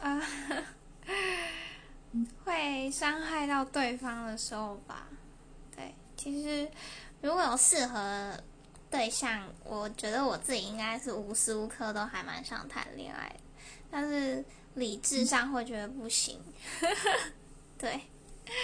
啊，会伤害到对方的时候吧。对，其实如果有适合对象，我觉得我自己应该是无时无刻都还蛮想谈恋爱，但是理智上会觉得不行。对。